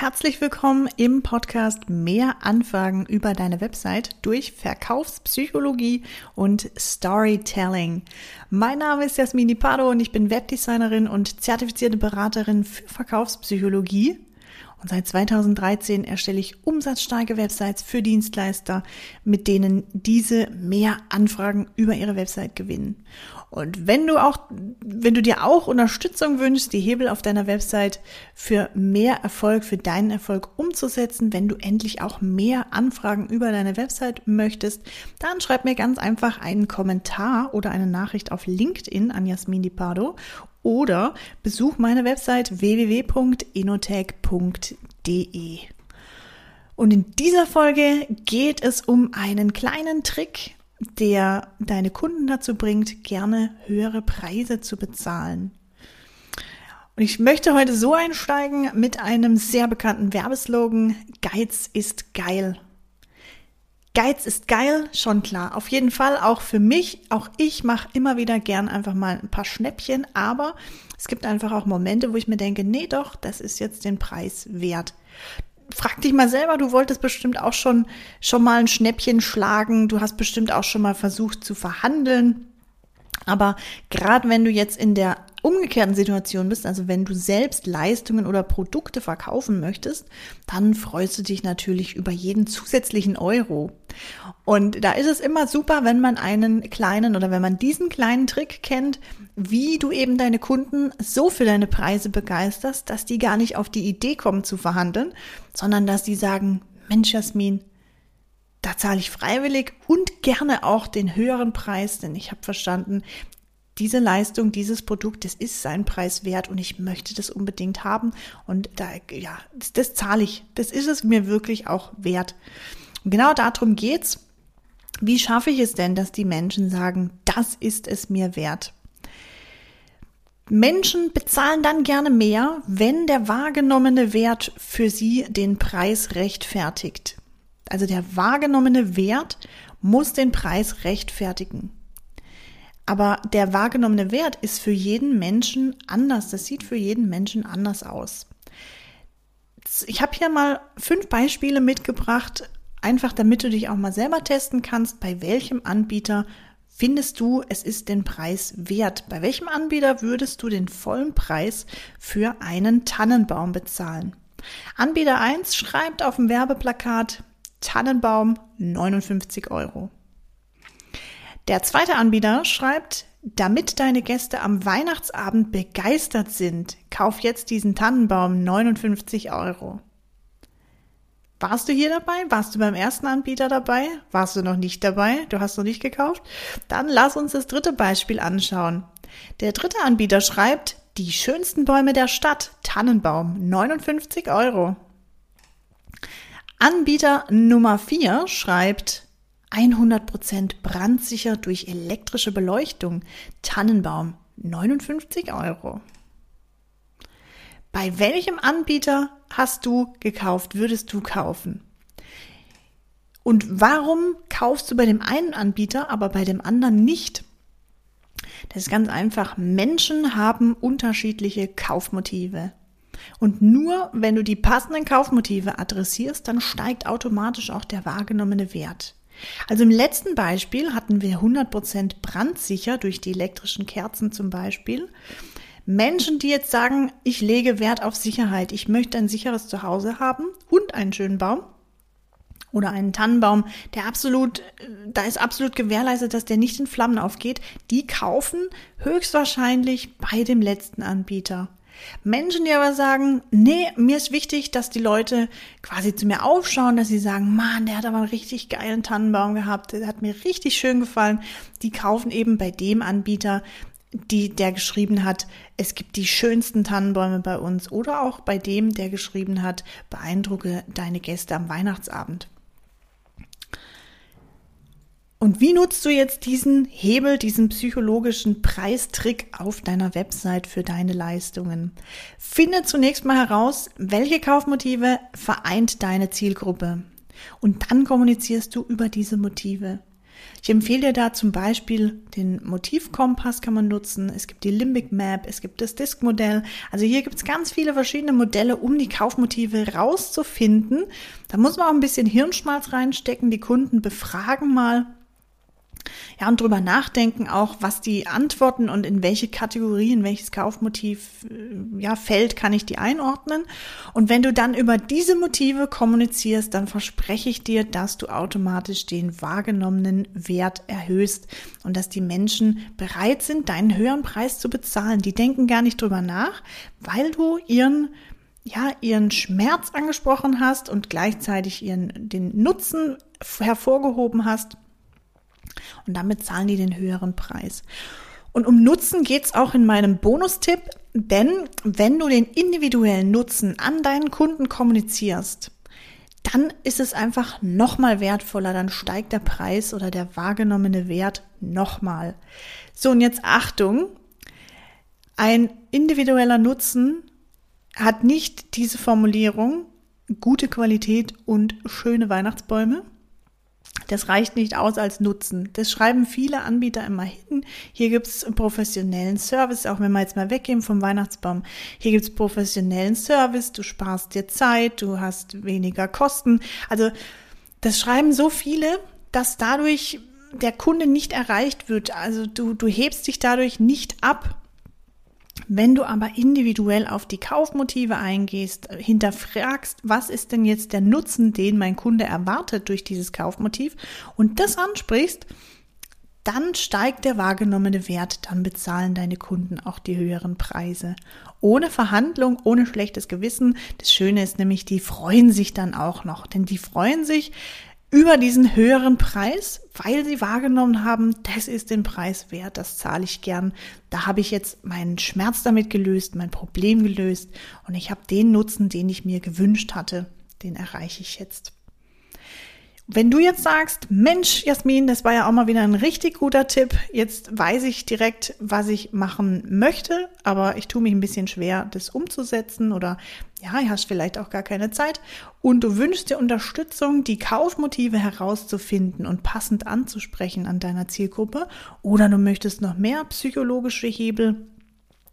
herzlich willkommen im Podcast Mehr Anfragen über deine Website durch Verkaufspsychologie und Storytelling. Mein Name ist Jasmini Pardo und ich bin Webdesignerin und zertifizierte Beraterin für Verkaufspsychologie. Und seit 2013 erstelle ich umsatzstarke Websites für Dienstleister, mit denen diese mehr Anfragen über ihre Website gewinnen. Und wenn du auch, wenn du dir auch Unterstützung wünschst, die Hebel auf deiner Website für mehr Erfolg, für deinen Erfolg umzusetzen, wenn du endlich auch mehr Anfragen über deine Website möchtest, dann schreib mir ganz einfach einen Kommentar oder eine Nachricht auf LinkedIn an Jasmin Di Pardo oder besuch meine Website www.inotech.de. Und in dieser Folge geht es um einen kleinen Trick, der deine Kunden dazu bringt, gerne höhere Preise zu bezahlen. Und ich möchte heute so einsteigen mit einem sehr bekannten Werbeslogan, Geiz ist geil. Geiz ist geil, schon klar. Auf jeden Fall auch für mich. Auch ich mache immer wieder gern einfach mal ein paar Schnäppchen, aber es gibt einfach auch Momente, wo ich mir denke, nee doch, das ist jetzt den Preis wert frag dich mal selber, du wolltest bestimmt auch schon, schon mal ein Schnäppchen schlagen, du hast bestimmt auch schon mal versucht zu verhandeln. Aber gerade wenn du jetzt in der umgekehrten Situation bist, also wenn du selbst Leistungen oder Produkte verkaufen möchtest, dann freust du dich natürlich über jeden zusätzlichen Euro. Und da ist es immer super, wenn man einen kleinen oder wenn man diesen kleinen Trick kennt, wie du eben deine Kunden so für deine Preise begeisterst, dass die gar nicht auf die Idee kommen zu verhandeln, sondern dass die sagen, Mensch, Jasmin, da zahle ich freiwillig und gerne auch den höheren Preis, denn ich habe verstanden, diese Leistung, dieses Produkt, das ist seinen Preis wert und ich möchte das unbedingt haben. Und da, ja, das, das zahle ich. Das ist es mir wirklich auch wert. Und genau darum geht's. Wie schaffe ich es denn, dass die Menschen sagen, das ist es mir wert? Menschen bezahlen dann gerne mehr, wenn der wahrgenommene Wert für sie den Preis rechtfertigt. Also der wahrgenommene Wert muss den Preis rechtfertigen. Aber der wahrgenommene Wert ist für jeden Menschen anders. Das sieht für jeden Menschen anders aus. Ich habe hier mal fünf Beispiele mitgebracht, einfach damit du dich auch mal selber testen kannst, bei welchem Anbieter findest du, es ist den Preis wert. Bei welchem Anbieter würdest du den vollen Preis für einen Tannenbaum bezahlen? Anbieter 1 schreibt auf dem Werbeplakat Tannenbaum 59 Euro. Der zweite Anbieter schreibt, damit deine Gäste am Weihnachtsabend begeistert sind, kauf jetzt diesen Tannenbaum 59 Euro. Warst du hier dabei? Warst du beim ersten Anbieter dabei? Warst du noch nicht dabei? Du hast noch nicht gekauft? Dann lass uns das dritte Beispiel anschauen. Der dritte Anbieter schreibt, die schönsten Bäume der Stadt, Tannenbaum, 59 Euro. Anbieter Nummer 4 schreibt, 100% brandsicher durch elektrische Beleuchtung. Tannenbaum 59 Euro. Bei welchem Anbieter hast du gekauft, würdest du kaufen? Und warum kaufst du bei dem einen Anbieter, aber bei dem anderen nicht? Das ist ganz einfach. Menschen haben unterschiedliche Kaufmotive. Und nur wenn du die passenden Kaufmotive adressierst, dann steigt automatisch auch der wahrgenommene Wert. Also im letzten Beispiel hatten wir 100% brandsicher durch die elektrischen Kerzen zum Beispiel. Menschen, die jetzt sagen, ich lege Wert auf Sicherheit, ich möchte ein sicheres Zuhause haben und einen schönen Baum oder einen Tannenbaum, der absolut, da ist absolut gewährleistet, dass der nicht in Flammen aufgeht, die kaufen höchstwahrscheinlich bei dem letzten Anbieter. Menschen, die aber sagen, nee, mir ist wichtig, dass die Leute quasi zu mir aufschauen, dass sie sagen, Mann, der hat aber einen richtig geilen Tannenbaum gehabt, der hat mir richtig schön gefallen. Die kaufen eben bei dem Anbieter, die, der geschrieben hat, es gibt die schönsten Tannenbäume bei uns oder auch bei dem, der geschrieben hat, beeindrucke deine Gäste am Weihnachtsabend. Und wie nutzt du jetzt diesen Hebel, diesen psychologischen Preistrick auf deiner Website für deine Leistungen? Finde zunächst mal heraus, welche Kaufmotive vereint deine Zielgruppe. Und dann kommunizierst du über diese Motive. Ich empfehle dir da zum Beispiel den Motivkompass kann man nutzen. Es gibt die Limbic Map, es gibt das Disk-Modell. Also hier gibt es ganz viele verschiedene Modelle, um die Kaufmotive rauszufinden. Da muss man auch ein bisschen Hirnschmalz reinstecken, die Kunden befragen mal ja, und drüber nachdenken auch, was die Antworten und in welche Kategorie, in welches Kaufmotiv, äh, ja, fällt, kann ich die einordnen. Und wenn du dann über diese Motive kommunizierst, dann verspreche ich dir, dass du automatisch den wahrgenommenen Wert erhöhst und dass die Menschen bereit sind, deinen höheren Preis zu bezahlen. Die denken gar nicht drüber nach, weil du ihren ja, ihren Schmerz angesprochen hast und gleichzeitig ihren, den Nutzen hervorgehoben hast und damit zahlen die den höheren Preis. Und um Nutzen geht es auch in meinem Bonustipp, denn wenn du den individuellen Nutzen an deinen Kunden kommunizierst, dann ist es einfach nochmal wertvoller, dann steigt der Preis oder der wahrgenommene Wert nochmal. So, und jetzt Achtung, ein individueller Nutzen hat nicht diese Formulierung gute Qualität und schöne Weihnachtsbäume, das reicht nicht aus als Nutzen. Das schreiben viele Anbieter immer hin. Hier gibt's professionellen Service, auch wenn wir jetzt mal weggehen vom Weihnachtsbaum. Hier gibt's professionellen Service, du sparst dir Zeit, du hast weniger Kosten. Also das schreiben so viele, dass dadurch der Kunde nicht erreicht wird. Also du, du hebst dich dadurch nicht ab wenn du aber individuell auf die Kaufmotive eingehst, hinterfragst, was ist denn jetzt der Nutzen, den mein Kunde erwartet durch dieses Kaufmotiv und das ansprichst, dann steigt der wahrgenommene Wert, dann bezahlen deine Kunden auch die höheren Preise. Ohne Verhandlung, ohne schlechtes Gewissen. Das Schöne ist nämlich, die freuen sich dann auch noch, denn die freuen sich, über diesen höheren Preis, weil sie wahrgenommen haben, das ist den Preis wert, das zahle ich gern. Da habe ich jetzt meinen Schmerz damit gelöst, mein Problem gelöst und ich habe den Nutzen, den ich mir gewünscht hatte, den erreiche ich jetzt. Wenn du jetzt sagst, Mensch, Jasmin, das war ja auch mal wieder ein richtig guter Tipp. Jetzt weiß ich direkt, was ich machen möchte, aber ich tue mich ein bisschen schwer, das umzusetzen oder ja, hast vielleicht auch gar keine Zeit und du wünschst dir Unterstützung, die Kaufmotive herauszufinden und passend anzusprechen an deiner Zielgruppe oder du möchtest noch mehr psychologische Hebel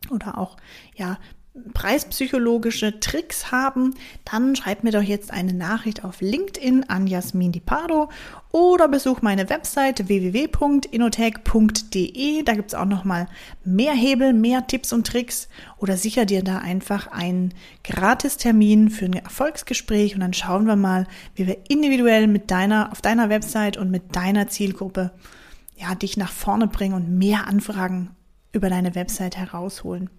oder auch ja preispsychologische Tricks haben, dann schreib mir doch jetzt eine Nachricht auf LinkedIn an Jasmin Di Pardo oder besuch meine Website www.inotech.de. Da gibt es auch noch mal mehr Hebel, mehr Tipps und Tricks oder sicher dir da einfach einen Gratistermin für ein Erfolgsgespräch und dann schauen wir mal, wie wir individuell mit deiner auf deiner Website und mit deiner Zielgruppe ja, dich nach vorne bringen und mehr Anfragen über deine Website herausholen.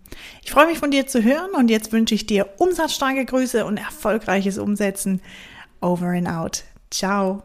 Ich freue mich von dir zu hören und jetzt wünsche ich dir umsatzstarke Grüße und erfolgreiches Umsetzen. Over and out. Ciao.